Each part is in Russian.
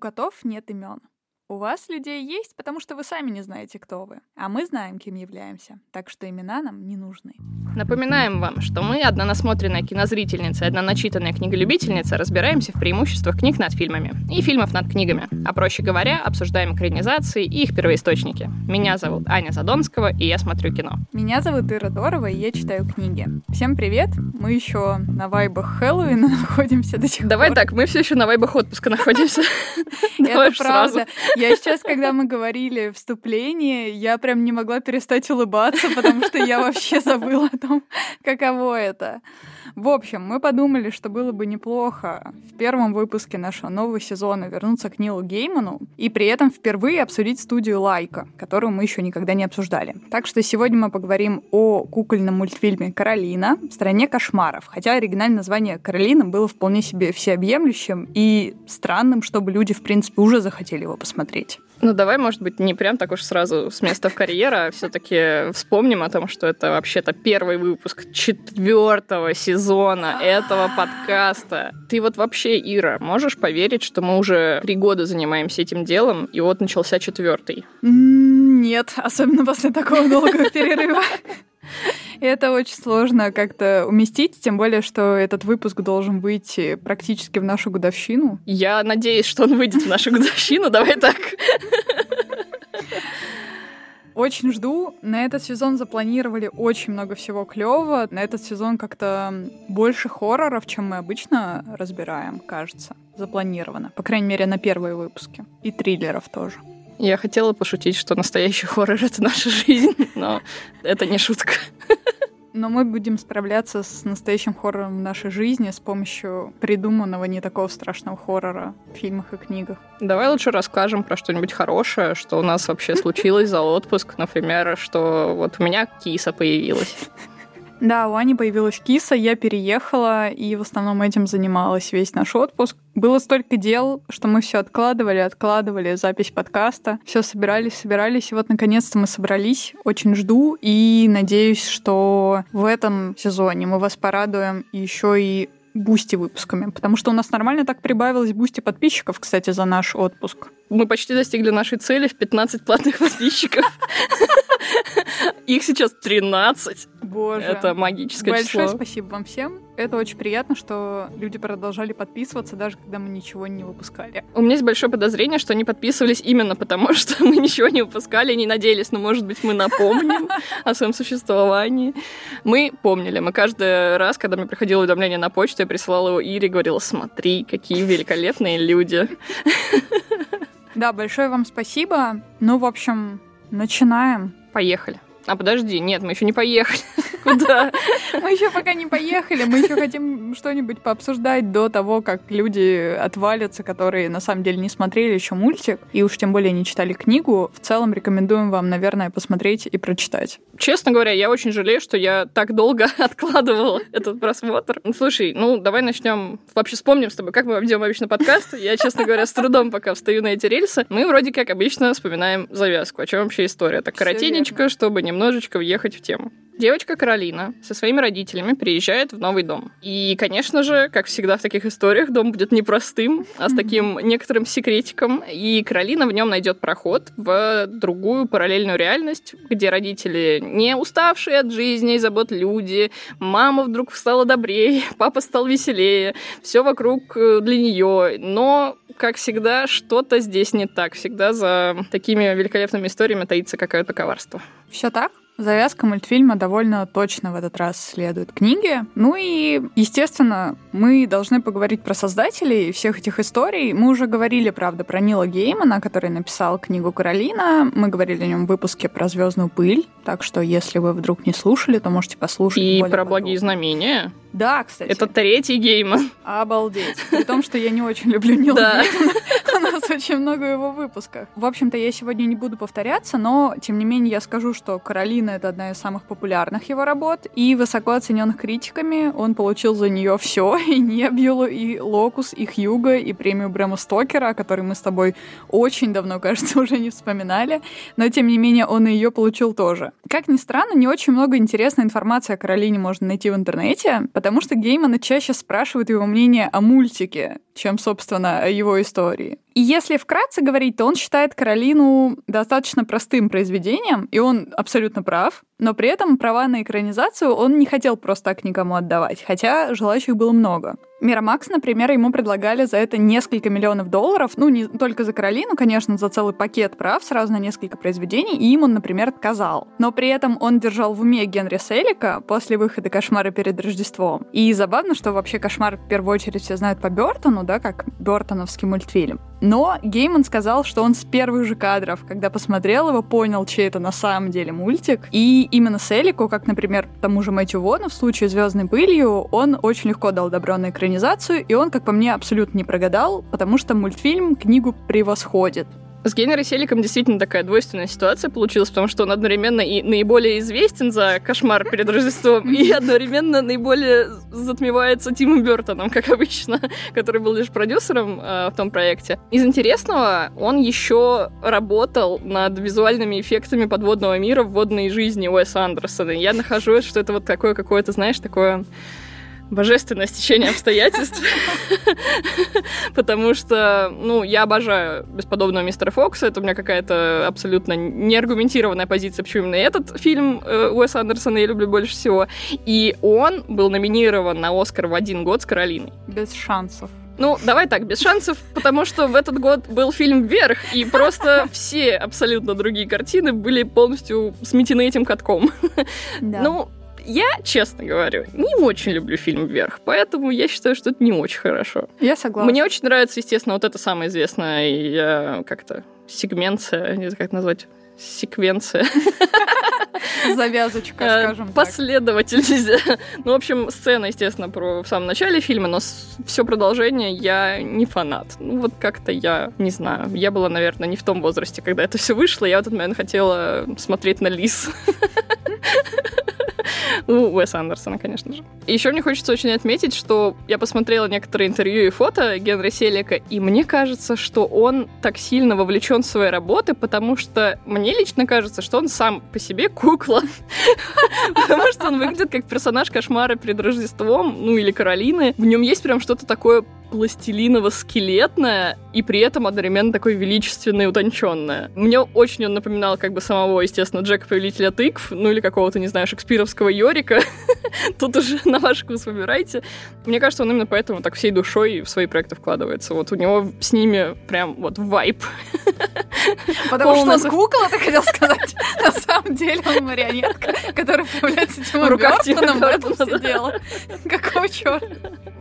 котов нет имен. У вас людей есть, потому что вы сами не знаете, кто вы. А мы знаем, кем являемся. Так что имена нам не нужны. Напоминаем вам, что мы, одна насмотренная кинозрительница и одна начитанная книголюбительница, разбираемся в преимуществах книг над фильмами и фильмов над книгами. А проще говоря, обсуждаем экранизации и их первоисточники. Меня зовут Аня Задонского, и я смотрю кино. Меня зовут Ира Дорова, и я читаю книги. Всем привет! Мы еще на вайбах Хэллоуина находимся до сих Давай пор. так, мы все еще на вайбах отпуска находимся. Это правда. Я сейчас, когда мы говорили вступление, я прям не могла перестать улыбаться, потому что я вообще забыла о том, каково это. В общем, мы подумали, что было бы неплохо в первом выпуске нашего нового сезона вернуться к Нилу Гейману и при этом впервые обсудить студию Лайка, которую мы еще никогда не обсуждали. Так что сегодня мы поговорим о кукольном мультфильме «Каролина» в стране кошмаров. Хотя оригинальное название «Каролина» было вполне себе всеобъемлющим и странным, чтобы люди, в принципе, уже захотели его посмотреть. Ну, давай, может быть, не прям так уж сразу с места в карьера, а все-таки вспомним о том, что это вообще-то первый выпуск четвертого сезона этого подкаста. Ты вот вообще, Ира, можешь поверить, что мы уже три года занимаемся этим делом, и вот начался четвертый? Нет, особенно после такого долгого перерыва. Это очень сложно как-то уместить, тем более, что этот выпуск должен выйти практически в нашу годовщину. Я надеюсь, что он выйдет в нашу годовщину, давай так. Очень жду. На этот сезон запланировали очень много всего клевого. На этот сезон как-то больше хорроров, чем мы обычно разбираем, кажется. Запланировано. По крайней мере, на первые выпуски. И триллеров тоже. Я хотела пошутить, что настоящий хоррор — это наша жизнь, но это не шутка. Но мы будем справляться с настоящим хоррором в нашей жизни с помощью придуманного не такого страшного хоррора в фильмах и книгах. Давай лучше расскажем про что-нибудь хорошее, что у нас вообще случилось за отпуск. Например, что вот у меня киса появилась. Да, у Ани появилась киса, я переехала и в основном этим занималась весь наш отпуск. Было столько дел, что мы все откладывали, откладывали запись подкаста, все собирались, собирались, и вот наконец-то мы собрались. Очень жду и надеюсь, что в этом сезоне мы вас порадуем еще и Boosty выпусками, потому что у нас нормально так прибавилось Boosty подписчиков, кстати, за наш отпуск. Мы почти достигли нашей цели в 15 платных подписчиков. Их сейчас 13. Боже. Это магическое Большое число. спасибо вам всем. Это очень приятно, что люди продолжали подписываться, даже когда мы ничего не выпускали. У меня есть большое подозрение, что они подписывались именно потому, что мы ничего не выпускали, не надеялись, но, может быть, мы напомним о своем существовании. Мы помнили. Мы каждый раз, когда мне приходило уведомление на почту, я присылала его Ире и говорила, смотри, какие великолепные люди. Да, большое вам спасибо. Ну, в общем, начинаем. Поехали. А подожди, нет, мы еще не поехали. Куда? Мы еще пока не поехали, мы еще хотим что-нибудь пообсуждать до того, как люди отвалятся, которые на самом деле не смотрели еще мультик, и уж тем более не читали книгу. В целом рекомендуем вам, наверное, посмотреть и прочитать. Честно говоря, я очень жалею, что я так долго откладывала этот просмотр. Ну, Слушай, ну давай начнем. Вообще вспомним с тобой, как мы ведем обычно подкаст. Я, честно говоря, с трудом пока встаю на эти рельсы. Мы вроде как обычно вспоминаем завязку. О чем вообще история? Так коротенечко, чтобы немножечко въехать в тему. Девочка Каролина со своими родителями приезжает в новый дом. И, конечно же, как всегда в таких историях, дом будет не простым, а с таким некоторым секретиком. И Каролина в нем найдет проход в другую параллельную реальность, где родители не уставшие от жизни и забот люди, мама вдруг стала добрее, папа стал веселее, все вокруг э, для нее. Но, как всегда, что-то здесь не так. Всегда за такими великолепными историями таится какое-то коварство. Все так? Завязка мультфильма довольно точно в этот раз следует книге. Ну и, естественно, мы должны поговорить про создателей всех этих историй. Мы уже говорили, правда, про Нила Геймана, который написал книгу «Каролина». Мы говорили о нем в выпуске про звездную пыль. Так что, если вы вдруг не слушали, то можете послушать. И про благие знамения. Да, кстати. Это третий гейман. Обалдеть. При том, что я не очень люблю Нила Да. Геймана. У нас очень много его выпусков. В общем-то, я сегодня не буду повторяться, но, тем не менее, я скажу, что «Каролина» — это одна из самых популярных его работ и высоко оцененных критиками. Он получил за нее все и Небьюлу, и Локус, и Хьюга, и премию Брэма Стокера, о которой мы с тобой очень давно, кажется, уже не вспоминали. Но, тем не менее, он и ее получил тоже. Как ни странно, не очень много интересной информации о Каролине можно найти в интернете, потому что Геймана чаще спрашивают его мнение о мультике, чем, собственно, его истории. И если вкратце говорить, то он считает Каролину достаточно простым произведением, и он абсолютно прав, но при этом права на экранизацию он не хотел просто так никому отдавать, хотя желающих было много. Мирамакс, например, ему предлагали за это несколько миллионов долларов, ну, не только за Каролину, конечно, за целый пакет прав сразу на несколько произведений, и им он, например, отказал. Но при этом он держал в уме Генри Селика после выхода «Кошмара перед Рождеством». И забавно, что вообще «Кошмар» в первую очередь все знают по Бертону, да, как бертоновский мультфильм. Но Гейман сказал, что он с первых же кадров, когда посмотрел его, понял, чей это на самом деле мультик. И именно Селику, как, например, тому же Мэтью Вону в случае «Звездной пылью», он очень легко дал добро на экранизацию, и он, как по мне, абсолютно не прогадал, потому что мультфильм книгу превосходит. С Генри Селиком действительно такая двойственная ситуация получилась, потому что он одновременно и наиболее известен за кошмар перед Рождеством, и одновременно наиболее затмевается Тимом Бертоном, как обычно, который был лишь продюсером э, в том проекте. Из интересного, он еще работал над визуальными эффектами подводного мира в водной жизни Уэса Андерсона. Я нахожу, что это вот такое какое-то, знаешь, такое божественное стечение обстоятельств, потому что, ну, я обожаю бесподобного мистера Фокса, это у меня какая-то абсолютно неаргументированная позиция, почему именно этот фильм э, Уэса Андерсона я люблю больше всего, и он был номинирован на Оскар в один год с Каролиной. Без шансов. Ну, давай так, без шансов, потому что в этот год был фильм «Вверх», и просто все абсолютно другие картины были полностью сметены этим катком. Да. Ну, я, честно говорю, не очень люблю фильм «Вверх», поэтому я считаю, что это не очень хорошо. Я согласна. Мне очень нравится, естественно, вот это самая известная как-то сегменция, не знаю, как назвать, секвенция. Завязочка, э, скажем так. Последовательность. Ну, в общем, сцена, естественно, про в самом начале фильма, но все продолжение я не фанат. Ну, вот как-то я не знаю. Я была, наверное, не в том возрасте, когда это все вышло. Я в этот момент хотела смотреть на Лис. У Уэса Андерсона, конечно же. Еще мне хочется очень отметить, что я посмотрела некоторые интервью и фото Генри Селика, и мне кажется, что он так сильно вовлечен в свои работы, потому что мне лично кажется, что он сам по себе кукла. Потому что он выглядит как персонаж кошмара перед Рождеством, ну или Каролины. В нем есть прям что-то такое пластилиново-скелетное и при этом одновременно такое величественное и утонченное. Мне очень он напоминал как бы самого, естественно, Джека Повелителя тыкв, ну или какого-то, не знаю, шекспировского Йорика. Тут уже на ваш вкус выбирайте. Мне кажется, он именно поэтому так всей душой в свои проекты вкладывается. Вот у него с ними прям вот вайп. Потому что он кукла, ты хотел сказать. На самом деле он марионетка, которая появляется Тимом Бёртоном в этом сидела. Какого черта?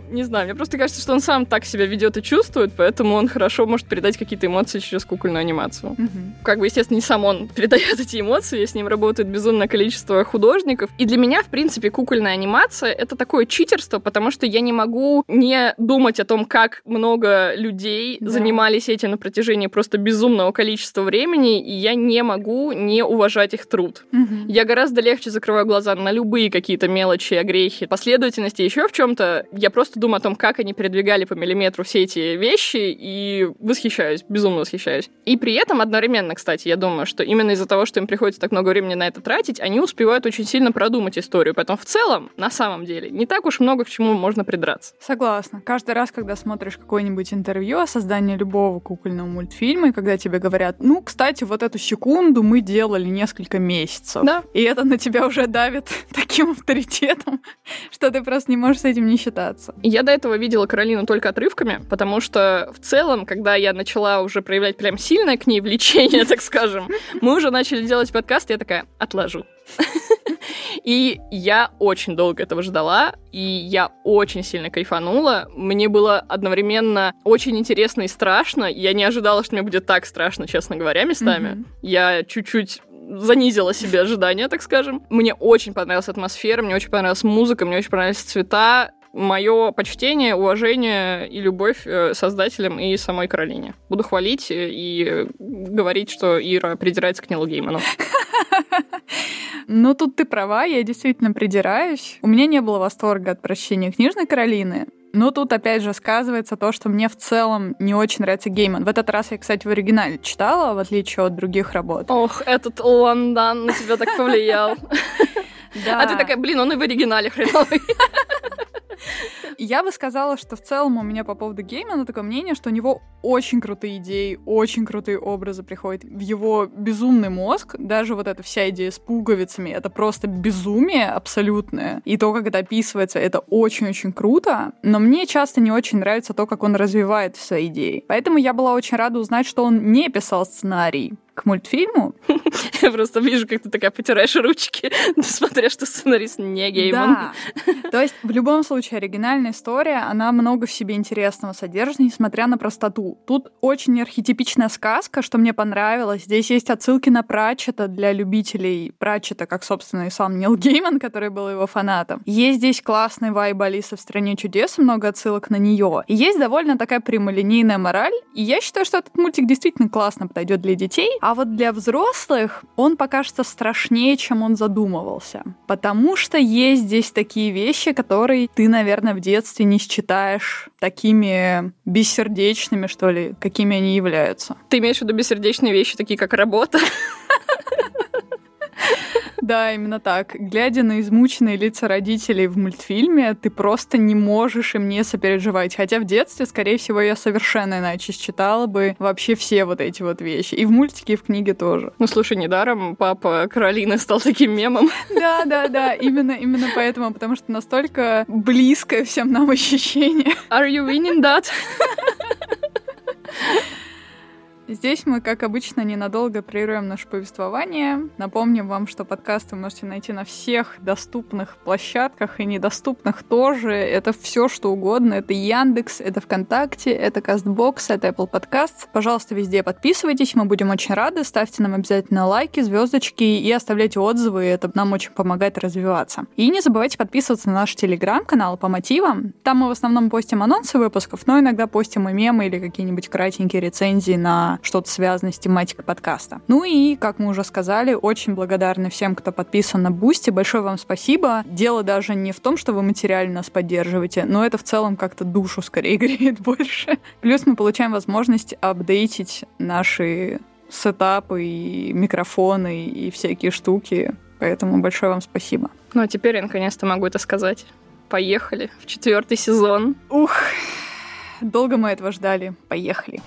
Не знаю, мне просто кажется, что он сам так себя ведет и чувствует, поэтому он хорошо может передать какие-то эмоции через кукольную анимацию. Угу. Как бы, естественно, не сам он передает эти эмоции, с ним работает безумное количество художников. И для меня, в принципе, кукольная анимация — это такое читерство, потому что я не могу не думать о том, как много людей да. занимались этим на протяжении просто безумного количества времени, и я не могу не уважать их труд. Угу. Я гораздо легче закрываю глаза на любые какие-то мелочи, огрехи, последовательности, еще в чем-то. Я просто думаю о том, как они передвигали по миллиметру все эти вещи, и восхищаюсь, безумно восхищаюсь. И при этом одновременно, кстати, я думаю, что именно из-за того, что им приходится так много времени на это тратить, они успевают очень сильно продумать историю. Поэтому в целом, на самом деле, не так уж много к чему можно придраться. Согласна. Каждый раз, когда смотришь какое-нибудь интервью о создании любого кукольного мультфильма, и когда тебе говорят, ну, кстати, вот эту секунду мы делали несколько месяцев. Да. И это на тебя уже давит таким авторитетом, что ты просто не можешь с этим не считаться. Я до этого видела Каролину только отрывками, потому что в целом, когда я начала уже проявлять прям сильное к ней влечение, так скажем, мы уже начали делать подкаст, я такая, отложу. И я очень долго этого ждала, и я очень сильно кайфанула. Мне было одновременно очень интересно и страшно. Я не ожидала, что мне будет так страшно, честно говоря, местами. Mm-hmm. Я чуть-чуть занизила себе ожидания, так скажем. Мне очень понравилась атмосфера, мне очень понравилась музыка, мне очень понравились цвета мое почтение, уважение и любовь э, создателям и самой Каролине. Буду хвалить и говорить, что Ира придирается к Нилу Гейману. Ну, тут ты права, я действительно придираюсь. У меня не было восторга от прощения книжной Каролины, но тут опять же сказывается то, что мне в целом не очень нравится Гейман. В этот раз я, кстати, в оригинале читала, в отличие от других работ. Ох, этот Лондон на тебя так повлиял. Да. А ты такая, блин, он и в оригинале хреновый. я бы сказала, что в целом у меня по поводу Геймана такое мнение, что у него очень крутые идеи, очень крутые образы приходят в его безумный мозг. Даже вот эта вся идея с пуговицами, это просто безумие абсолютное. И то, как это описывается, это очень-очень круто. Но мне часто не очень нравится то, как он развивает свои идеи. Поэтому я была очень рада узнать, что он не писал сценарий к мультфильму. Я просто вижу, как ты такая потираешь ручки, несмотря что сценарист не гейман. Да. То есть в любом случае оригинальная история, она много в себе интересного содержит, несмотря на простоту. Тут очень архетипичная сказка, что мне понравилось. Здесь есть отсылки на Пратчета для любителей Пратчета, как, собственно, и сам Нил Гейман, который был его фанатом. Есть здесь классный вайб Алисы в «Стране чудес», много отсылок на нее. И есть довольно такая прямолинейная мораль. И я считаю, что этот мультик действительно классно подойдет для детей, а вот для взрослых он покажется страшнее, чем он задумывался. Потому что есть здесь такие вещи, которые ты, наверное, в детстве не считаешь такими бессердечными, что ли, какими они являются. Ты имеешь в виду бессердечные вещи, такие как работа? Да, именно так. Глядя на измученные лица родителей в мультфильме, ты просто не можешь им не сопереживать. Хотя в детстве, скорее всего, я совершенно иначе считала бы вообще все вот эти вот вещи. И в мультике, и в книге тоже. Ну, слушай, недаром папа Каролины стал таким мемом. Да, да, да, именно, именно поэтому, потому что настолько близкое всем нам ощущение. Are you winning that? Здесь мы, как обычно, ненадолго прервем наше повествование. Напомним вам, что подкаст вы можете найти на всех доступных площадках и недоступных тоже. Это все, что угодно. Это Яндекс, это ВКонтакте, это Castbox, это Apple Podcasts. Пожалуйста, везде подписывайтесь, мы будем очень рады. Ставьте нам обязательно лайки, звездочки и оставляйте отзывы. Это нам очень помогает развиваться. И не забывайте подписываться на наш телеграм-канал по мотивам. Там мы в основном постим анонсы выпусков, но иногда постим и мемы или какие-нибудь кратенькие рецензии на что-то связанное с тематикой подкаста. Ну и, как мы уже сказали, очень благодарны всем, кто подписан на Boosty. Большое вам спасибо. Дело даже не в том, что вы материально нас поддерживаете, но это в целом как-то душу скорее греет больше. Плюс мы получаем возможность апдейтить наши сетапы и микрофоны и всякие штуки. Поэтому большое вам спасибо. Ну а теперь я наконец-то могу это сказать. Поехали в четвертый сезон. Ух, долго мы этого ждали. Поехали.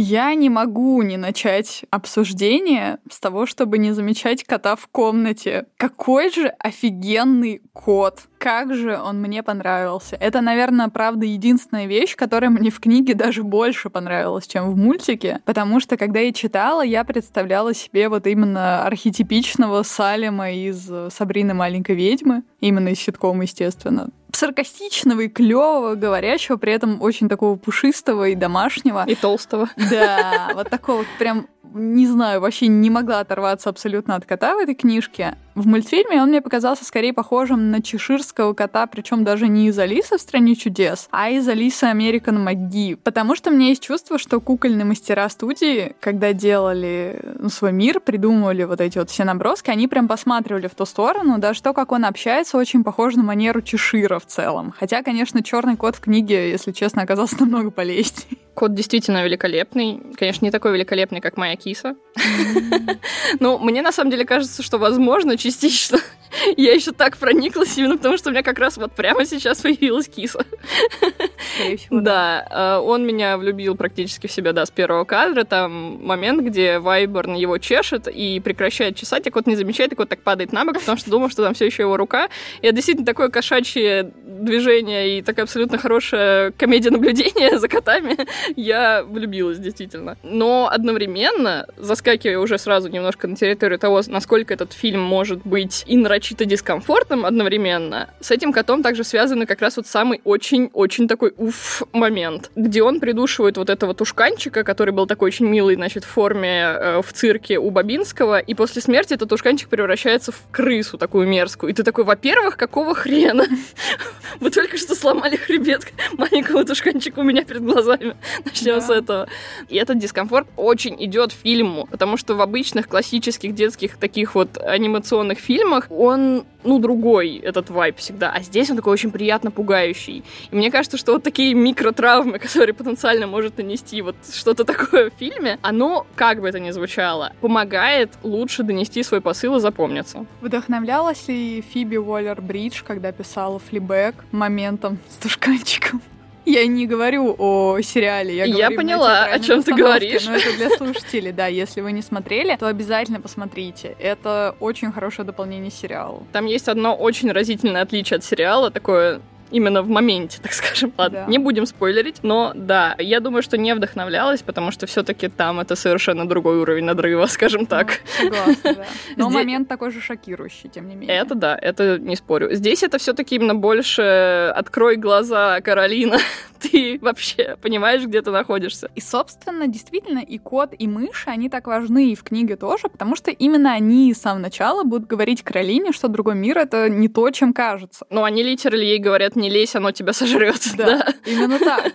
Я не могу не начать обсуждение с того, чтобы не замечать кота в комнате. Какой же офигенный кот! Как же он мне понравился. Это, наверное, правда, единственная вещь, которая мне в книге даже больше понравилась, чем в мультике. Потому что, когда я читала, я представляла себе вот именно архетипичного Салема из «Сабрины маленькой ведьмы». Именно из ситкома, естественно саркастичного и клевого, говорящего, при этом очень такого пушистого и домашнего. И толстого. Да, вот такого прям не знаю, вообще не могла оторваться абсолютно от кота в этой книжке. В мультфильме он мне показался скорее похожим на чеширского кота, причем даже не из Алисы в стране чудес, а из Алисы Американ Маги. Потому что у меня есть чувство, что кукольные мастера студии, когда делали ну, свой мир, придумывали вот эти вот все наброски, они прям посматривали в ту сторону, даже то, как он общается, очень похоже на манеру Чешира в целом. Хотя, конечно, черный кот в книге, если честно, оказался намного полезнее. Кот действительно великолепный. Конечно, не такой великолепный, как моя киса. Ну, мне на самом деле кажется, что, возможно, частично я еще так прониклась именно потому, что у меня как раз вот прямо сейчас появилась киса. Да, э, он меня влюбил практически в себя, да, с первого кадра. Там момент, где Вайборн его чешет и прекращает чесать, а кот не замечает, и кот так падает на бок, потому что думал, что там все еще его рука. И это действительно такое кошачье движение и такая абсолютно хорошая комедия наблюдения за котами. Я влюбилась, действительно. Но одновременно, заскакивая уже сразу немножко на территорию того, насколько этот фильм может быть и нарочито дискомфортным одновременно, с этим котом также связаны как раз вот самый очень-очень такой уф момент, где он придушивает вот этого тушканчика, который был такой очень милый, значит, в форме э, в цирке у Бабинского, и после смерти этот тушканчик превращается в крысу такую мерзкую. И ты такой, во-первых, какого хрена? Вы только что сломали хребет маленького тушканчика у меня перед глазами. Начнем с этого. И этот дискомфорт очень идет фильму, потому что в обычных классических детских таких вот анимационных фильмах он ну, другой этот вайп всегда. А здесь он такой очень приятно пугающий. И мне кажется, что вот такие микротравмы, которые потенциально может нанести вот что-то такое в фильме, оно, как бы это ни звучало, помогает лучше донести свой посыл и запомниться. Вдохновлялась ли Фиби Уоллер-Бридж, когда писала флибэк моментом с тушканчиком? Я не говорю о сериале, я, я поняла, о чем ты говоришь. Но это для слушателей, да. Если вы не смотрели, то обязательно посмотрите. Это очень хорошее дополнение сериалу. Там есть одно очень разительное отличие от сериала, такое именно в моменте, так скажем. Ладно, да. не будем спойлерить, но да, я думаю, что не вдохновлялась, потому что все-таки там это совершенно другой уровень надрыва, скажем ну, так. Ну, согласна, да. Но Здесь... момент такой же шокирующий, тем не менее. Это да, это не спорю. Здесь это все-таки именно больше открой глаза, Каролина, ты вообще понимаешь, где ты находишься. И, собственно, действительно, и кот, и мышь, они так важны и в книге тоже, потому что именно они с самого начала будут говорить Каролине, что другой мир — это не то, чем кажется. Ну, они литерально ей говорят, не лезь, оно тебя сожрет. Да, да, именно так.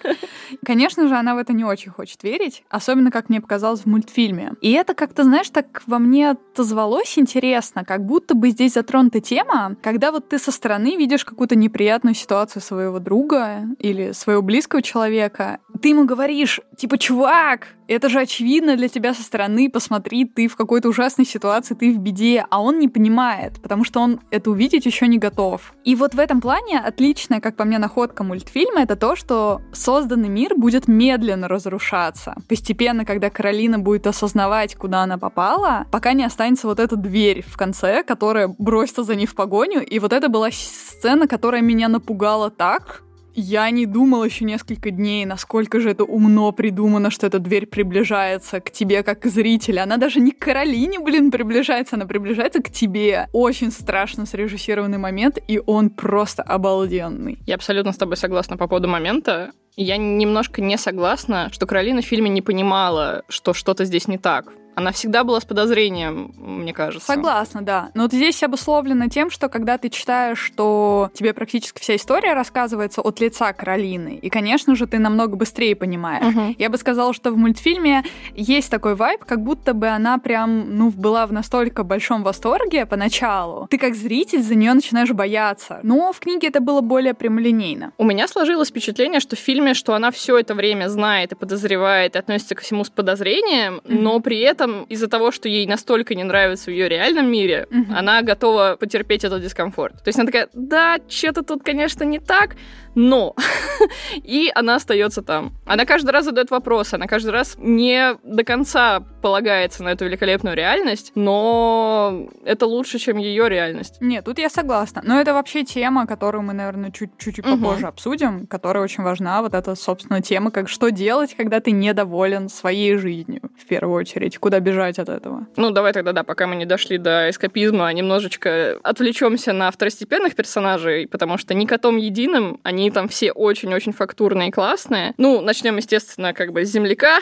Конечно же, она в это не очень хочет верить, особенно, как мне показалось, в мультфильме. И это как-то, знаешь, так во мне отозвалось интересно, как будто бы здесь затронута тема, когда вот ты со стороны видишь какую-то неприятную ситуацию своего друга или своего близкого человека, ты ему говоришь, типа, чувак, это же очевидно для тебя со стороны, посмотри, ты в какой-то ужасной ситуации, ты в беде, а он не понимает, потому что он это увидеть еще не готов. И вот в этом плане отличная, как по мне, находка мультфильма это то, что созданный мир будет медленно разрушаться. Постепенно, когда Каролина будет осознавать, куда она попала, пока не останется вот эта дверь в конце, которая бросится за ней в погоню. И вот это была сцена, которая меня напугала так, я не думал еще несколько дней, насколько же это умно придумано, что эта дверь приближается к тебе как к зрителю. Она даже не к Каролине, блин, приближается, она приближается к тебе. Очень страшно срежиссированный момент, и он просто обалденный. Я абсолютно с тобой согласна по поводу момента. Я немножко не согласна, что Каролина в фильме не понимала, что что-то здесь не так. Она всегда была с подозрением, мне кажется. Согласна, да. Но вот здесь обусловлено тем, что когда ты читаешь, что тебе практически вся история рассказывается от лица Каролины, и, конечно же, ты намного быстрее понимаешь. Угу. Я бы сказала, что в мультфильме есть такой вайб, как будто бы она прям, ну, была в настолько большом восторге поначалу. Ты как зритель за нее начинаешь бояться. Но в книге это было более прямолинейно. У меня сложилось впечатление, что в фильме, что она все это время знает и подозревает, и относится ко всему с подозрением, mm но при этом этом из-за того, что ей настолько не нравится в ее реальном мире, mm-hmm. она готова потерпеть этот дискомфорт. То есть она такая, да, что-то тут, конечно, не так, но... и она остается там. Она каждый раз задает вопрос, она каждый раз не до конца полагается на эту великолепную реальность, но это лучше, чем ее реальность. Нет, тут я согласна. Но это вообще тема, которую мы, наверное, чуть-чуть угу. попозже обсудим, которая очень важна. Вот эта, собственно, тема, как что делать, когда ты недоволен своей жизнью, в первую очередь. Куда бежать от этого? Ну, давай тогда, да, пока мы не дошли до эскапизма, немножечко отвлечемся на второстепенных персонажей, потому что ни котом единым они там все очень-очень фактурные и классные. Ну, начнем, естественно, как бы с земляка,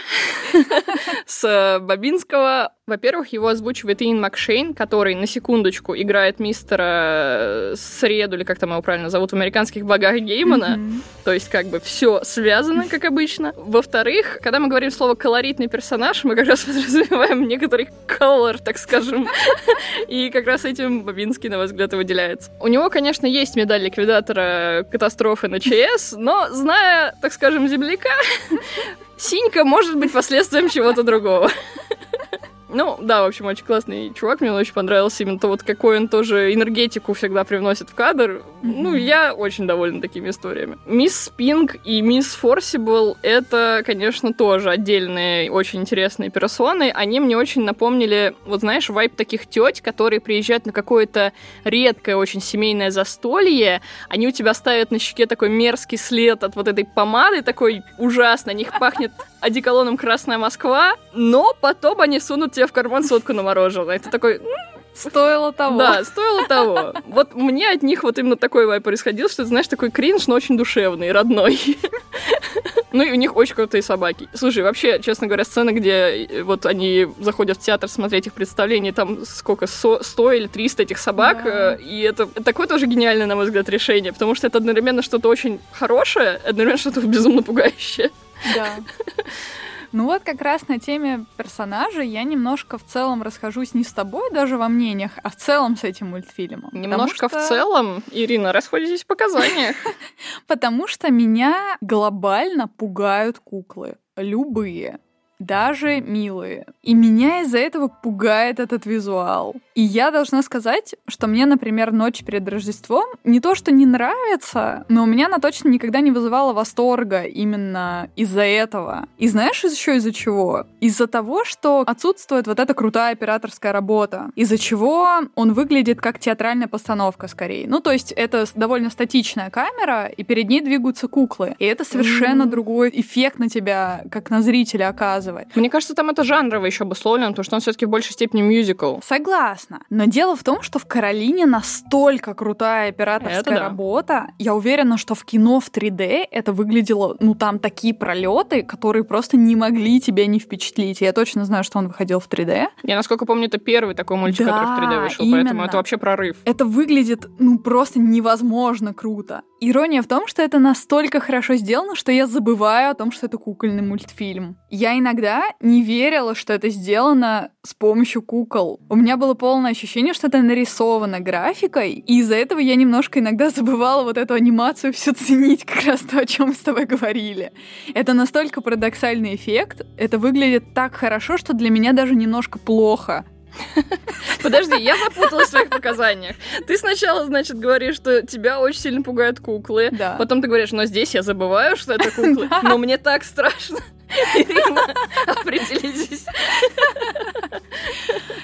с Бабинского. Во-первых, его озвучивает Иэн Макшейн, который, на секундочку, играет мистера Среду, или как там его правильно зовут, в «Американских богах» Геймана. Mm-hmm. То есть, как бы, все связано, как обычно. Во-вторых, когда мы говорим слово «колоритный персонаж», мы как раз подразумеваем некоторый color, так скажем. И как раз этим Бабинский, на мой взгляд, и выделяется. У него, конечно, есть медаль ликвидатора катастрофы на ЧС, но, зная, так скажем, земляка, синька может быть последствием чего-то другого. Ну, да, в общем, очень классный чувак, мне он очень понравился именно то, вот какой он тоже энергетику всегда привносит в кадр. Mm-hmm. Ну, я очень довольна такими историями. Мисс Пинг и Мисс Форсибл — это, конечно, тоже отдельные очень интересные персоны. Они мне очень напомнили, вот знаешь, вайп таких теть, которые приезжают на какое-то редкое очень семейное застолье, они у тебя ставят на щеке такой мерзкий след от вот этой помады, такой ужасно, на них пахнет одеколоном «Красная Москва», но потом они сунут тебе в карман сотку на мороженое. Это такой... Стоило того. Да, стоило того. Вот мне от них вот именно такой вайп происходил, что, знаешь, такой кринж, но очень душевный, родной. Ну и у них очень крутые собаки. Слушай, вообще, честно говоря, сцена, где э, вот они заходят в театр смотреть их представление, там сколько, 100 или 300 этих собак, да. Э, и это такое тоже гениальное, на мой взгляд, решение, потому что это одновременно что-то очень хорошее, одновременно что-то безумно пугающее. Да. Ну вот как раз на теме персонажа я немножко в целом расхожусь не с тобой даже во мнениях, а в целом с этим мультфильмом. Немножко что... в целом, Ирина, расходитесь в показаниях. Потому что меня глобально пугают куклы. Любые даже милые. И меня из-за этого пугает этот визуал. И я должна сказать, что мне, например, «Ночь перед Рождеством» не то, что не нравится, но у меня она точно никогда не вызывала восторга именно из-за этого. И знаешь еще из-за чего? Из-за того, что отсутствует вот эта крутая операторская работа, из-за чего он выглядит как театральная постановка скорее. Ну, то есть это довольно статичная камера, и перед ней двигаются куклы. И это совершенно mm-hmm. другой эффект на тебя, как на зрителя оказывает показывает. Мне кажется, там это жанрово еще обусловлено, потому что он все-таки в большей степени мюзикл. Согласна. Но дело в том, что в Каролине настолько крутая операторская да. работа. Я уверена, что в кино в 3D это выглядело, ну там такие пролеты, которые просто не могли тебя не впечатлить. Я точно знаю, что он выходил в 3D. Я, насколько помню, это первый такой мультик, да, который в 3D вышел, именно. поэтому это вообще прорыв. Это выглядит, ну, просто невозможно круто. Ирония в том, что это настолько хорошо сделано, что я забываю о том, что это кукольный мультфильм. Я иногда не верила, что это сделано с помощью кукол. У меня было полное ощущение, что это нарисовано графикой, и из-за этого я немножко иногда забывала вот эту анимацию все ценить, как раз то, о чем мы с тобой говорили. Это настолько парадоксальный эффект, это выглядит так хорошо, что для меня даже немножко плохо. Подожди, я запуталась в своих показаниях. Ты сначала, значит, говоришь, что тебя очень сильно пугают куклы. Да. Потом ты говоришь, но здесь я забываю, что это куклы. Но мне так страшно. Ирина, определитесь.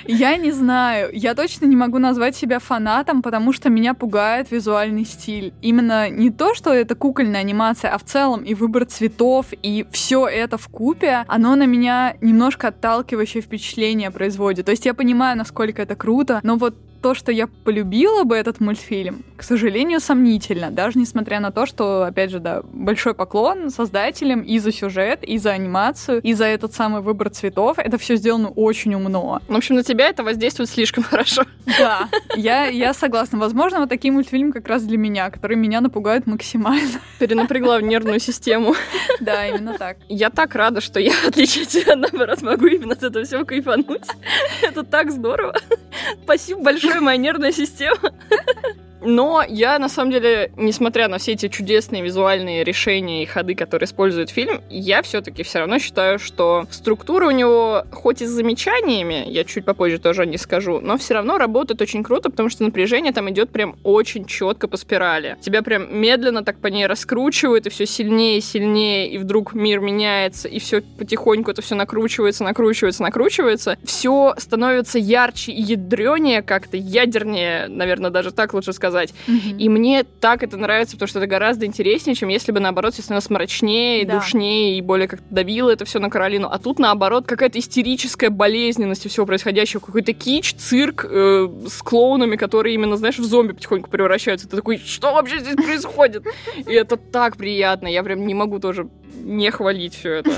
Я не знаю. Я точно не могу назвать себя фанатом, потому что меня пугает визуальный стиль. Именно не то, что это кукольная анимация, а в целом и выбор цветов, и все это в купе, оно на меня немножко отталкивающее впечатление производит. То есть я понимаю, насколько это круто, но вот то, что я полюбила бы этот мультфильм, к сожалению, сомнительно. Даже несмотря на то, что, опять же, да, большой поклон создателям и за сюжет, и за анимацию, и за этот самый выбор цветов. Это все сделано очень умно. В общем, на тебя это воздействует слишком хорошо. Да, я, я согласна. Возможно, вот такие мультфильмы как раз для меня, которые меня напугают максимально. Перенапрягла в нервную систему. Да, именно так. Я так рада, что я, в отличие от тебя, наоборот, могу именно от этого всего кайфануть. Это так здорово. Спасибо большое моя нервная система. Но я, на самом деле, несмотря на все эти чудесные визуальные решения и ходы, которые использует фильм, я все-таки все равно считаю, что структура у него, хоть и с замечаниями, я чуть попозже тоже не скажу, но все равно работает очень круто, потому что напряжение там идет прям очень четко по спирали. Тебя прям медленно так по ней раскручивают, и все сильнее и сильнее, и вдруг мир меняется, и все потихоньку это все накручивается, накручивается, накручивается. Все становится ярче и ядренее как-то, ядернее, наверное, даже так лучше сказать сказать. Mm-hmm. И мне так это нравится, потому что это гораздо интереснее, чем если бы, наоборот, все становилось мрачнее, да. душнее и более как-то давило это все на Каролину. А тут, наоборот, какая-то истерическая болезненность всего происходящего, какой-то кич, цирк э, с клоунами, которые именно, знаешь, в зомби потихоньку превращаются. Ты такой, что вообще здесь происходит? И это так приятно. Я прям не могу тоже не хвалить все это.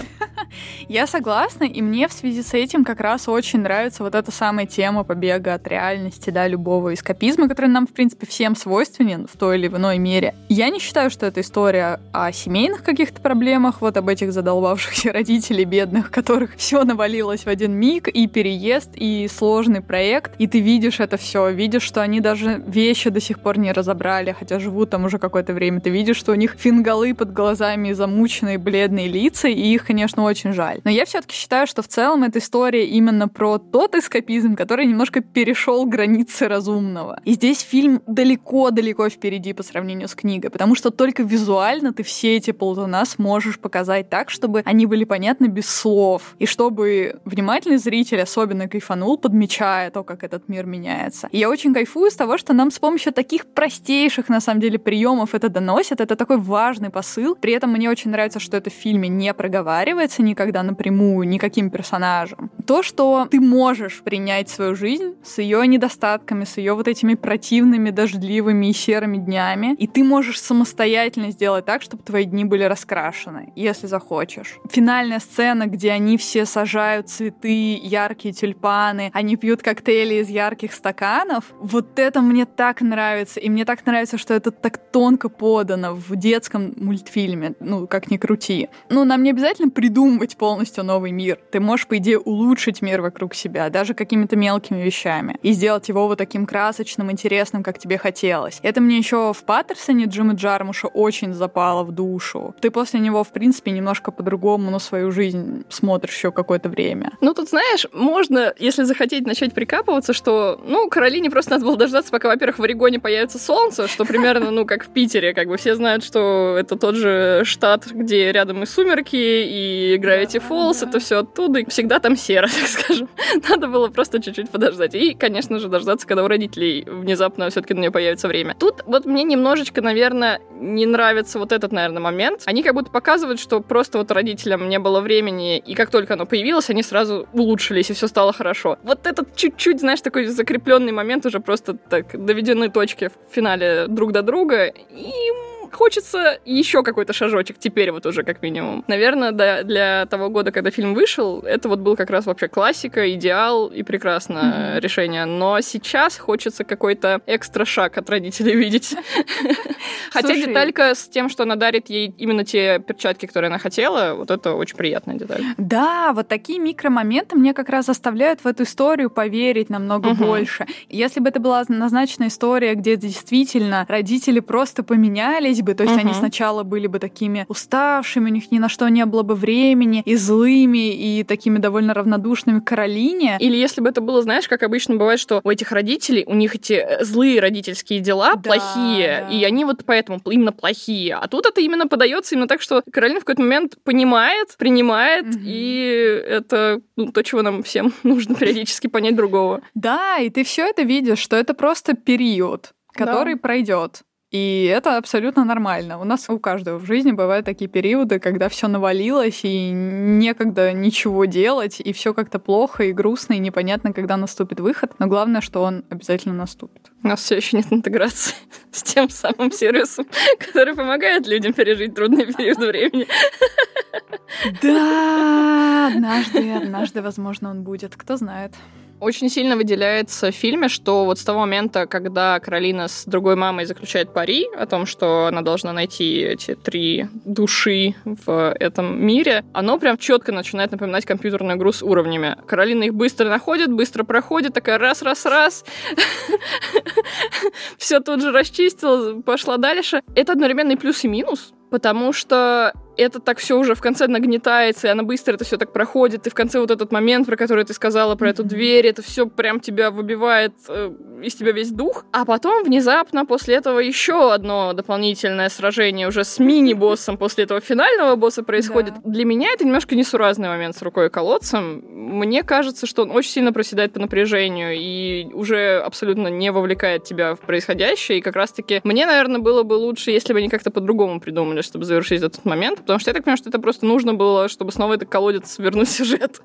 Я согласна, и мне в связи с этим как раз очень нравится вот эта самая тема побега от реальности, да, любого эскапизма, который нам, в принципе, всем свойственен в той или иной мере. Я не считаю, что это история о семейных каких-то проблемах, вот об этих задолбавшихся родителей бедных, которых все навалилось в один миг, и переезд, и сложный проект, и ты видишь это все, видишь, что они даже вещи до сих пор не разобрали, хотя живут там уже какое-то время, ты видишь, что у них фингалы под глазами замученные, бледные лица, и их, конечно, очень жаль. Но я все-таки считаю, что в целом эта история именно про тот эскапизм, который немножко перешел границы разумного. И здесь фильм далеко-далеко впереди по сравнению с книгой, потому что только визуально ты все эти полтона сможешь показать так, чтобы они были понятны без слов, и чтобы внимательный зритель особенно кайфанул, подмечая то, как этот мир меняется. И я очень кайфую с того, что нам с помощью таких простейших, на самом деле, приемов это доносят. Это такой важный посыл. При этом мне очень нравится, что это в фильме не проговаривается никогда напрямую никаким персонажем. То, что ты можешь принять свою жизнь с ее недостатками, с ее вот этими противными, дождливыми и серыми днями, и ты можешь самостоятельно сделать так, чтобы твои дни были раскрашены, если захочешь. Финальная сцена, где они все сажают цветы, яркие тюльпаны, они пьют коктейли из ярких стаканов, вот это мне так нравится, и мне так нравится, что это так тонко подано в детском мультфильме, ну, как ни крути. Ну, нам не обязательно придумывать полностью новый мир. Ты можешь, по идее, улучшить мир вокруг себя, даже какими-то мелкими вещами, и сделать его вот таким красочным, интересным, как тебе хотелось. Это мне еще в Паттерсоне Джима Джармуша очень запало в душу. Ты после него, в принципе, немножко по-другому на свою жизнь смотришь еще какое-то время. Ну, тут, знаешь, можно, если захотеть начать прикапываться, что, ну, Каролине просто надо было дождаться, пока, во-первых, в Орегоне появится солнце, что примерно, ну, как в Питере, как бы все знают, что это тот же штат, где рядом и сумерки, и Gravity Falls, это все оттуда, и всегда там серо, так скажем. Надо было просто чуть-чуть подождать. И, конечно же, дождаться, когда у родителей внезапно все-таки на нее появится время. Тут вот мне немножечко, наверное, не нравится вот этот, наверное, момент. Они как будто показывают, что просто вот родителям не было времени, и как только оно появилось, они сразу улучшились, и все стало хорошо. Вот этот чуть-чуть, знаешь, такой закрепленный момент уже просто так доведены точки в финале друг до друга, и хочется еще какой-то шажочек теперь вот уже как минимум. Наверное, да, для того года, когда фильм вышел, это вот был как раз вообще классика, идеал и прекрасное mm-hmm. решение. Но сейчас хочется какой-то экстра шаг от родителей видеть. Хотя деталька с тем, что она дарит ей именно те перчатки, которые она хотела, вот это очень приятная деталь. Да, вот такие микромоменты мне как раз заставляют в эту историю поверить намного больше. Если бы это была назначена история, где действительно родители просто поменялись, бы. То есть угу. они сначала были бы такими уставшими, у них ни на что не было бы времени, и злыми, и такими довольно равнодушными к Каролине. Или если бы это было, знаешь, как обычно бывает, что у этих родителей, у них эти э, злые родительские дела да, плохие, да. и они вот поэтому именно плохие. А тут это именно подается именно так, что Каролина в какой-то момент понимает, принимает, угу. и это ну, то, чего нам всем нужно периодически понять другого. Да, и ты все это видишь, что это просто период который да. пройдет. И это абсолютно нормально. У нас у каждого в жизни бывают такие периоды, когда все навалилось и некогда ничего делать, и все как-то плохо и грустно, и непонятно, когда наступит выход. Но главное, что он обязательно наступит. У нас все еще нет интеграции с тем самым сервисом, который помогает людям пережить трудный период времени. Да, однажды, однажды, возможно, он будет. Кто знает. Очень сильно выделяется в фильме, что вот с того момента, когда Каролина с другой мамой заключает пари о том, что она должна найти эти три души в этом мире, оно прям четко начинает напоминать компьютерную игру с уровнями. Каролина их быстро находит, быстро проходит, такая раз-раз-раз. Все тут же расчистила, пошла дальше. Это одновременно и плюс, и минус, потому что это так все уже в конце нагнетается, и она быстро это все так проходит, и в конце вот этот момент, про который ты сказала, про эту дверь, это все прям тебя выбивает э, из тебя весь дух. А потом внезапно после этого еще одно дополнительное сражение уже с мини-боссом после этого финального босса происходит. Да. Для меня это немножко несуразный момент с рукой и колодцем. Мне кажется, что он очень сильно проседает по напряжению и уже абсолютно не вовлекает тебя в происходящее. И как раз-таки мне, наверное, было бы лучше, если бы они как-то по-другому придумали, чтобы завершить этот момент, потому что я так понимаю, что это просто нужно было, чтобы снова этот колодец вернуть сюжет.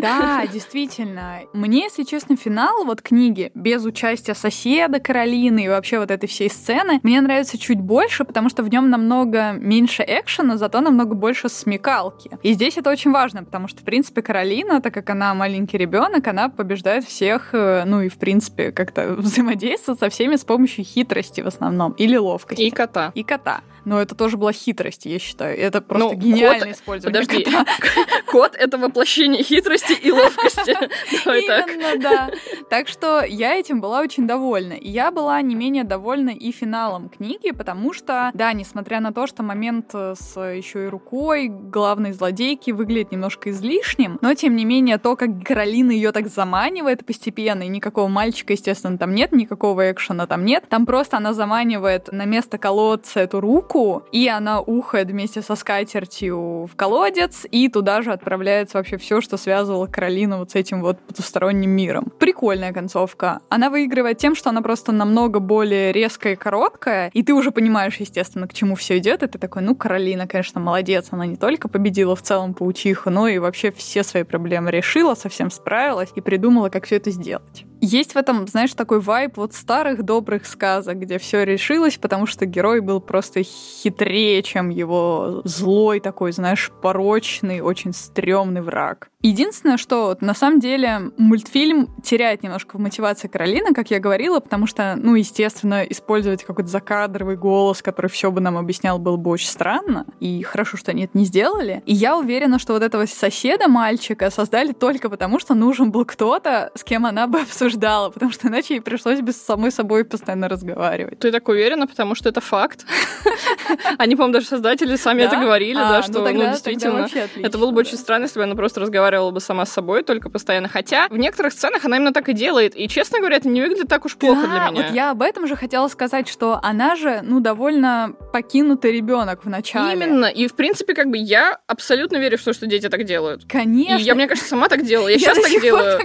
Да, действительно. Мне, если честно, финал вот книги без участия соседа Каролины и вообще вот этой всей сцены мне нравится чуть больше, потому что в нем намного меньше экшена, зато намного больше смекалки. И здесь это очень важно, потому что, в принципе, Каролина, так как она маленький ребенок, она побеждает всех, э, ну и, в принципе, как-то взаимодействует со всеми с помощью хитрости в основном или ловкости. И кота. И кота. Но это тоже была хитрость, я считаю. Это просто ну, гениально кот... использование Подожди. кота. Кот — это воплощение хитрости и ловкости. Именно, да. Так что я этим была очень довольна. И я была не менее довольна и финалом книги, потому что, да, несмотря на то, что момент с еще и рукой главной злодейки выглядит немножко излишним, но тем не менее то, как Каролина ее так заманивает постепенно, и никакого мальчика, естественно, там нет, никакого экшена там нет, там просто она заманивает на место колодца эту руку, руку, и она ухает вместе со скатертью в колодец, и туда же отправляется вообще все, что связывало Каролину вот с этим вот потусторонним миром. Прикольная концовка. Она выигрывает тем, что она просто намного более резкая и короткая, и ты уже понимаешь, естественно, к чему все идет, и ты такой, ну, Каролина, конечно, молодец, она не только победила в целом паучиху, но и вообще все свои проблемы решила, совсем справилась и придумала, как все это сделать. Есть в этом, знаешь, такой вайб вот старых добрых сказок, где все решилось, потому что герой был просто хитрее, чем его злой такой, знаешь, порочный, очень стрёмный враг. Единственное, что на самом деле мультфильм теряет немножко в мотивации Каролины, как я говорила, потому что, ну, естественно, использовать какой-то закадровый голос, который все бы нам объяснял, было бы очень странно. И хорошо, что они это не сделали. И я уверена, что вот этого соседа мальчика создали только потому, что нужен был кто-то, с кем она бы обсуждала, потому что иначе ей пришлось бы с самой собой постоянно разговаривать. Ты так уверена, потому что это факт. Они, по-моему, даже создатели сами это говорили, да, а, что, ну, ну действительно, это было бы очень странно, если бы она просто разговаривала бы сама с собой только постоянно. Хотя в некоторых сценах она именно так и делает. И, честно говоря, это не выглядит так уж плохо для меня. вот я об этом же хотела сказать, что она же, ну, довольно покинутый ребенок в начале. Именно. И, в принципе, как бы я абсолютно верю в то, что дети так делают. Конечно. И я, мне кажется, сама так делала. Я, сейчас так делаю.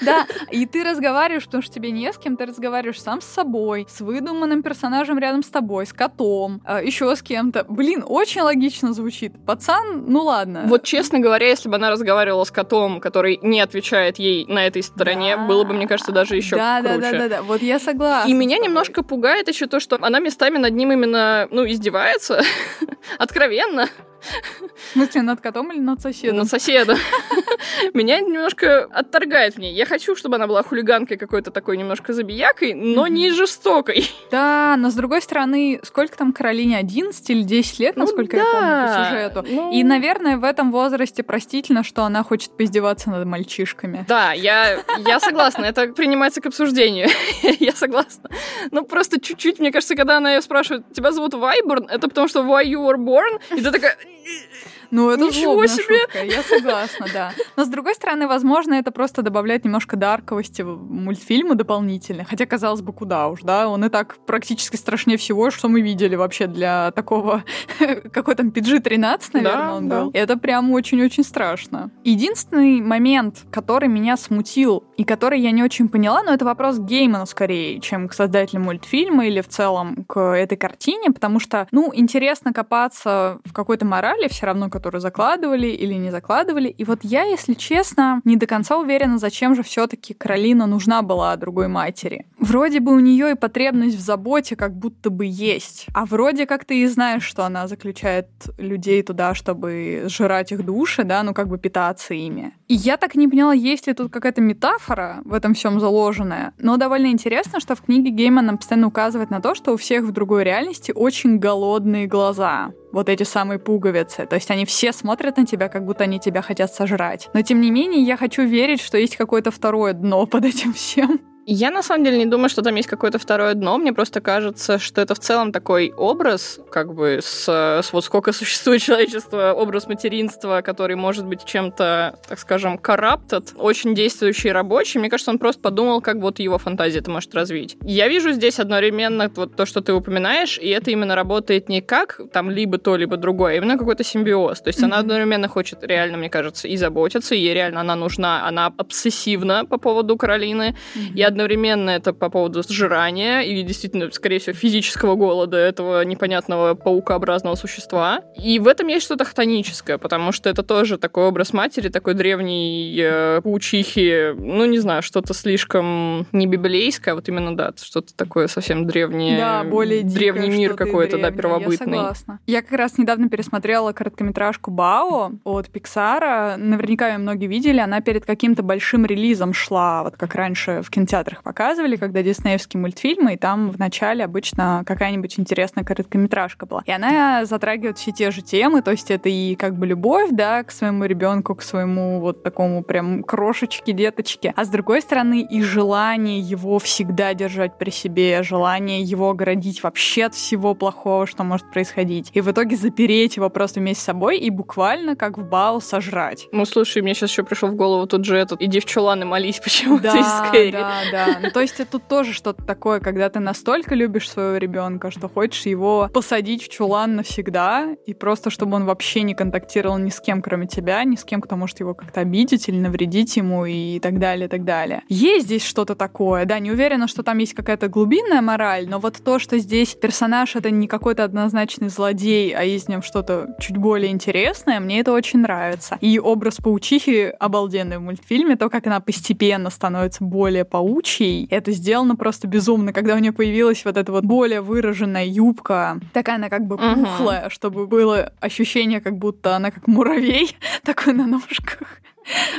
Да. И ты разговариваешь, потому что тебе не с кем, ты разговариваешь сам с собой, с выдуманным персонажем рядом с тобой, с котом, еще с кем-то. Блин, очень логично звучит. Пацан, ну ладно. Вот, честно говоря, если бы она разговаривала с котом, который не отвечает ей на этой стороне, да. было бы, мне кажется, даже еще да, круче. Да, да, да, да. Вот я согласна. И меня немножко пугает еще то, что она местами над ним именно, ну, издевается откровенно. В смысле, над котом или над соседом? Над соседом. Меня немножко отторгает в ней. Я хочу, чтобы она была хулиганкой какой-то такой немножко забиякой, но не жестокой. Да, но с другой стороны, сколько там Каролине, 11 или 10 лет, ну насколько я помню по сюжету. Ну. И, наверное, в этом возрасте простительно, что она хочет поиздеваться над мальчишками. Да, я, я согласна, это принимается к обсуждению. я согласна. Ну, просто чуть-чуть, мне кажется, когда она ее спрашивает, тебя зовут Вайборн, это потому что why you were born, и ты такая, Ugh. Ну, это Ничего себе! Шутка, я согласна, да. Но, с другой стороны, возможно, это просто добавляет немножко дарковости в мультфильму дополнительно. Хотя, казалось бы, куда уж, да? Он и так практически страшнее всего, что мы видели вообще для такого... Какой там PG-13, наверное, да, он да. был. Это прям очень-очень страшно. Единственный момент, который меня смутил и который я не очень поняла, но это вопрос к Гейману скорее, чем к создателю мультфильма или в целом к этой картине, потому что, ну, интересно копаться в какой-то морали все равно, которую закладывали или не закладывали. И вот я, если честно, не до конца уверена, зачем же все-таки Каролина нужна была другой матери. Вроде бы у нее и потребность в заботе как будто бы есть. А вроде как ты и знаешь, что она заключает людей туда, чтобы сжирать их души, да, ну как бы питаться ими. И я так не поняла, есть ли тут какая-то метафора в этом всем заложенная. Но довольно интересно, что в книге Гейман нам постоянно указывает на то, что у всех в другой реальности очень голодные глаза вот эти самые пуговицы. То есть они все смотрят на тебя, как будто они тебя хотят сожрать. Но тем не менее, я хочу верить, что есть какое-то второе дно под этим всем. Я на самом деле не думаю, что там есть какое-то второе дно. Мне просто кажется, что это в целом такой образ, как бы с, с вот сколько существует человечество, образ материнства, который может быть чем-то, так скажем, corrupted, очень действующий рабочий. Мне кажется, он просто подумал, как вот его фантазия это может развить. Я вижу здесь одновременно вот то, что ты упоминаешь, и это именно работает не как там либо то, либо другое, а именно какой-то симбиоз. То есть mm-hmm. она одновременно хочет реально, мне кажется, и заботиться, и ей реально она нужна, она обсессивна по поводу Каролины, mm-hmm. и одновременно это по поводу сжирания и действительно, скорее всего, физического голода этого непонятного паукообразного существа. И в этом есть что-то хтоническое, потому что это тоже такой образ матери, такой древней э, паучихи, ну, не знаю, что-то слишком не библейское, а вот именно, да, что-то такое совсем древнее. Да, более Древний мир какой-то, да, первобытный. Я согласна. Я как раз недавно пересмотрела короткометражку Бао от Пиксара. Наверняка ее многие видели. Она перед каким-то большим релизом шла, вот как раньше в кинотеатре кинотеатрах показывали, когда диснеевские мультфильмы, и там в начале обычно какая-нибудь интересная короткометражка была. И она затрагивает все те же темы, то есть это и как бы любовь, да, к своему ребенку, к своему вот такому прям крошечке, деточке, а с другой стороны и желание его всегда держать при себе, желание его оградить вообще от всего плохого, что может происходить. И в итоге запереть его просто вместе с собой и буквально как в бал сожрать. Ну, слушай, мне сейчас еще пришел в голову тут же этот «Иди в чулан и молись почему-то да, из Кэрри». Да, да, Ну, то есть тут тоже что-то такое, когда ты настолько любишь своего ребенка, что хочешь его посадить в чулан навсегда, и просто чтобы он вообще не контактировал ни с кем, кроме тебя, ни с кем, кто может его как-то обидеть или навредить ему и так далее, и так далее. Есть здесь что-то такое, да, не уверена, что там есть какая-то глубинная мораль, но вот то, что здесь персонаж это не какой-то однозначный злодей, а есть в нем что-то чуть более интересное, мне это очень нравится. И образ паучихи обалденный в мультфильме, то, как она постепенно становится более паук кручей. Это сделано просто безумно, когда у нее появилась вот эта вот более выраженная юбка, такая она как бы пухлая, uh-huh. чтобы было ощущение, как будто она как муравей такой на ножках.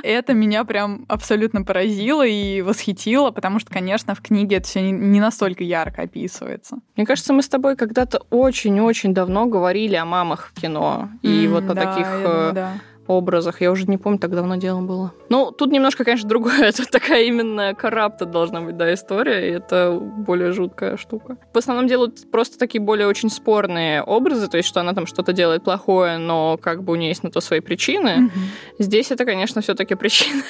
Это меня прям абсолютно поразило и восхитило, потому что, конечно, в книге это все не настолько ярко описывается. Мне кажется, мы с тобой когда-то очень-очень давно говорили о мамах в кино. И mm, вот о да, таких думаю, да образах. Я уже не помню, так давно дело было. Ну, тут немножко, конечно, другое. Тут такая именно карапта должна быть, да, история, и это более жуткая штука. В основном делают просто такие более очень спорные образы, то есть, что она там что-то делает плохое, но как бы у нее есть на то свои причины. Mm-hmm. Здесь это, конечно, все таки причина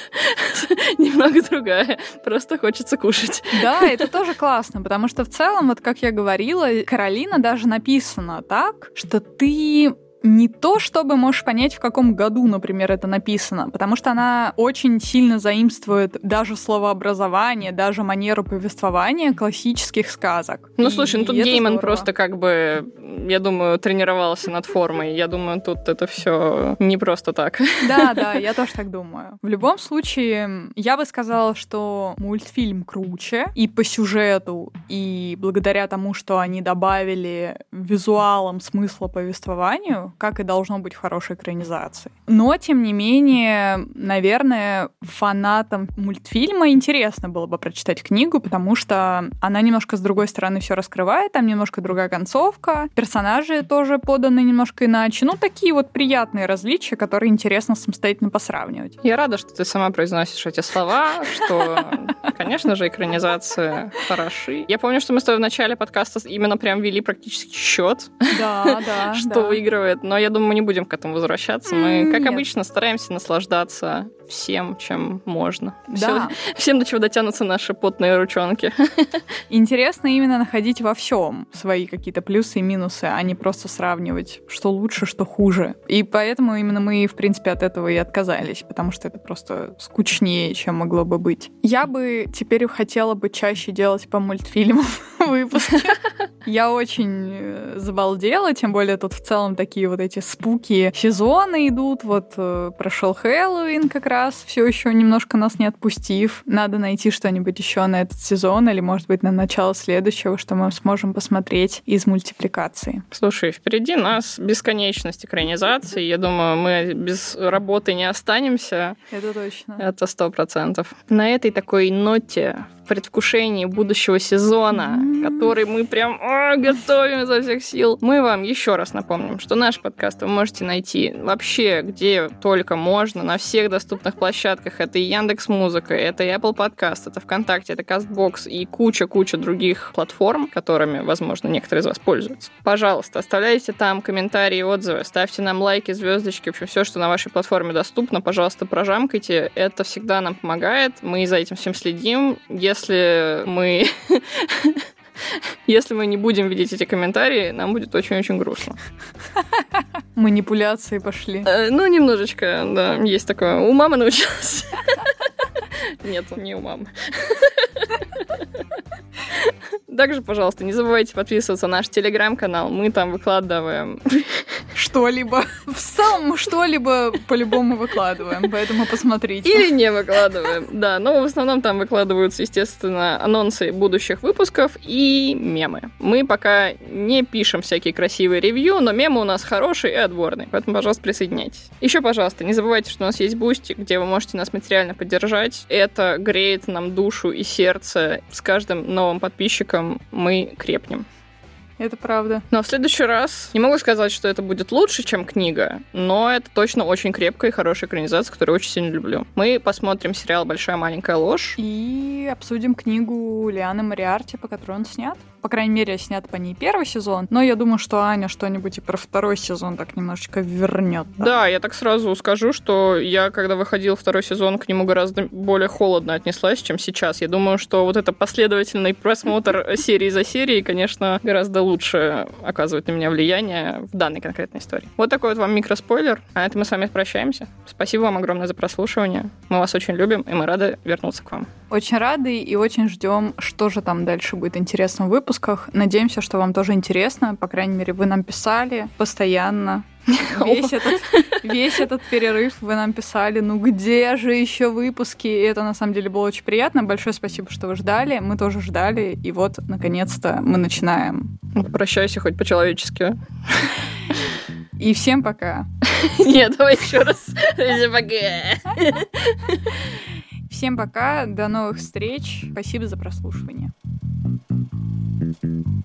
немного другая. Просто хочется кушать. Да, это тоже классно, потому что в целом, вот как я говорила, Каролина даже написана так, что ты не то, чтобы можешь понять, в каком году, например, это написано, потому что она очень сильно заимствует даже словообразование, даже манеру повествования классических сказок. Ну, слушай, ну тут Гейман просто как бы, я думаю, тренировался над формой. Я думаю, тут это все не просто так. Да, да, я тоже так думаю. В любом случае, я бы сказала, что мультфильм круче и по сюжету, и благодаря тому, что они добавили визуалом смысла повествованию, как и должно быть в хорошей экранизации. Но, тем не менее, наверное, фанатам мультфильма интересно было бы прочитать книгу, потому что она немножко с другой стороны все раскрывает, там немножко другая концовка, персонажи тоже поданы немножко иначе. Ну, такие вот приятные различия, которые интересно самостоятельно посравнивать. Я рада, что ты сама произносишь эти слова, что, конечно же, экранизация хороши. Я помню, что мы с тобой в начале подкаста именно прям вели практически счет, да, да, что выигрывает но я думаю, мы не будем к этому возвращаться. Мы, как обычно, стараемся наслаждаться всем, чем можно. Да. Все, всем, до чего дотянутся наши потные ручонки. Интересно именно находить во всем свои какие-то плюсы и минусы, а не просто сравнивать, что лучше, что хуже. И поэтому именно мы, в принципе, от этого и отказались, потому что это просто скучнее, чем могло бы быть. Я бы теперь хотела бы чаще делать по мультфильмам выпуски. Я очень э, забалдела, тем более тут в целом такие вот эти спуки сезоны идут. Вот э, прошел Хэллоуин как раз, все еще немножко нас не отпустив. Надо найти что-нибудь еще на этот сезон или, может быть, на начало следующего, что мы сможем посмотреть из мультипликации. Слушай, впереди нас бесконечность экранизации. Я думаю, мы без работы не останемся. Это точно. Это сто процентов. На этой такой ноте предвкушении будущего сезона, mm-hmm. который мы прям о, готовим изо всех сил. Мы вам еще раз напомним, что наш подкаст вы можете найти вообще где только можно, на всех доступных площадках. Это и Яндекс Музыка, это и Apple Podcast, это ВКонтакте, это Castbox и куча-куча других платформ, которыми, возможно, некоторые из вас пользуются. Пожалуйста, оставляйте там комментарии, отзывы, ставьте нам лайки, звездочки, в общем, все, что на вашей платформе доступно, пожалуйста, прожамкайте. Это всегда нам помогает. Мы за этим всем следим. Если если мы если мы не будем видеть эти комментарии, нам будет очень-очень грустно. Манипуляции пошли. Э, ну, немножечко, да, есть такое. У мамы научилась. Нет, не у мамы. Также, пожалуйста, не забывайте подписываться на наш телеграм-канал. Мы там выкладываем что-либо. В целом что-либо по-любому выкладываем, поэтому посмотрите. Или не выкладываем, да. Но в основном там выкладываются, естественно, анонсы будущих выпусков и мемы. Мы пока не пишем всякие красивые ревью, но мемы у нас хорошие и отборные, поэтому, пожалуйста, присоединяйтесь. Еще, пожалуйста, не забывайте, что у нас есть Boosty, где вы можете нас материально поддержать. Это греет нам душу и сердце. С каждым новым подписчиком мы крепнем. Это правда. Но в следующий раз не могу сказать, что это будет лучше, чем книга, но это точно очень крепкая и хорошая экранизация, которую очень сильно люблю. Мы посмотрим сериал «Большая маленькая ложь». И обсудим книгу Лианы Мариарти, по которой он снят. По крайней мере, снят по ней первый сезон, но я думаю, что Аня что-нибудь и про второй сезон так немножечко вернет. Да? да, я так сразу скажу, что я, когда выходил второй сезон, к нему гораздо более холодно отнеслась, чем сейчас. Я думаю, что вот это последовательный просмотр серии за серией, конечно, гораздо лучше оказывает на меня влияние в данной конкретной истории. Вот такой вот вам микроспойлер. А на этом мы с вами прощаемся. Спасибо вам огромное за прослушивание. Мы вас очень любим, и мы рады вернуться к вам. Очень рады и очень ждем, что же там дальше будет интересного выпуска выпусках. Надеемся, что вам тоже интересно. По крайней мере, вы нам писали постоянно. Весь этот, весь этот перерыв вы нам писали, ну где же еще выпуски? И это на самом деле было очень приятно. Большое спасибо, что вы ждали. Мы тоже ждали. И вот, наконец-то, мы начинаем. Прощайся хоть по-человечески. И всем пока. Нет, давай еще раз. Всем пока. Всем пока. До новых встреч. Спасибо за прослушивание. Mm-hmm.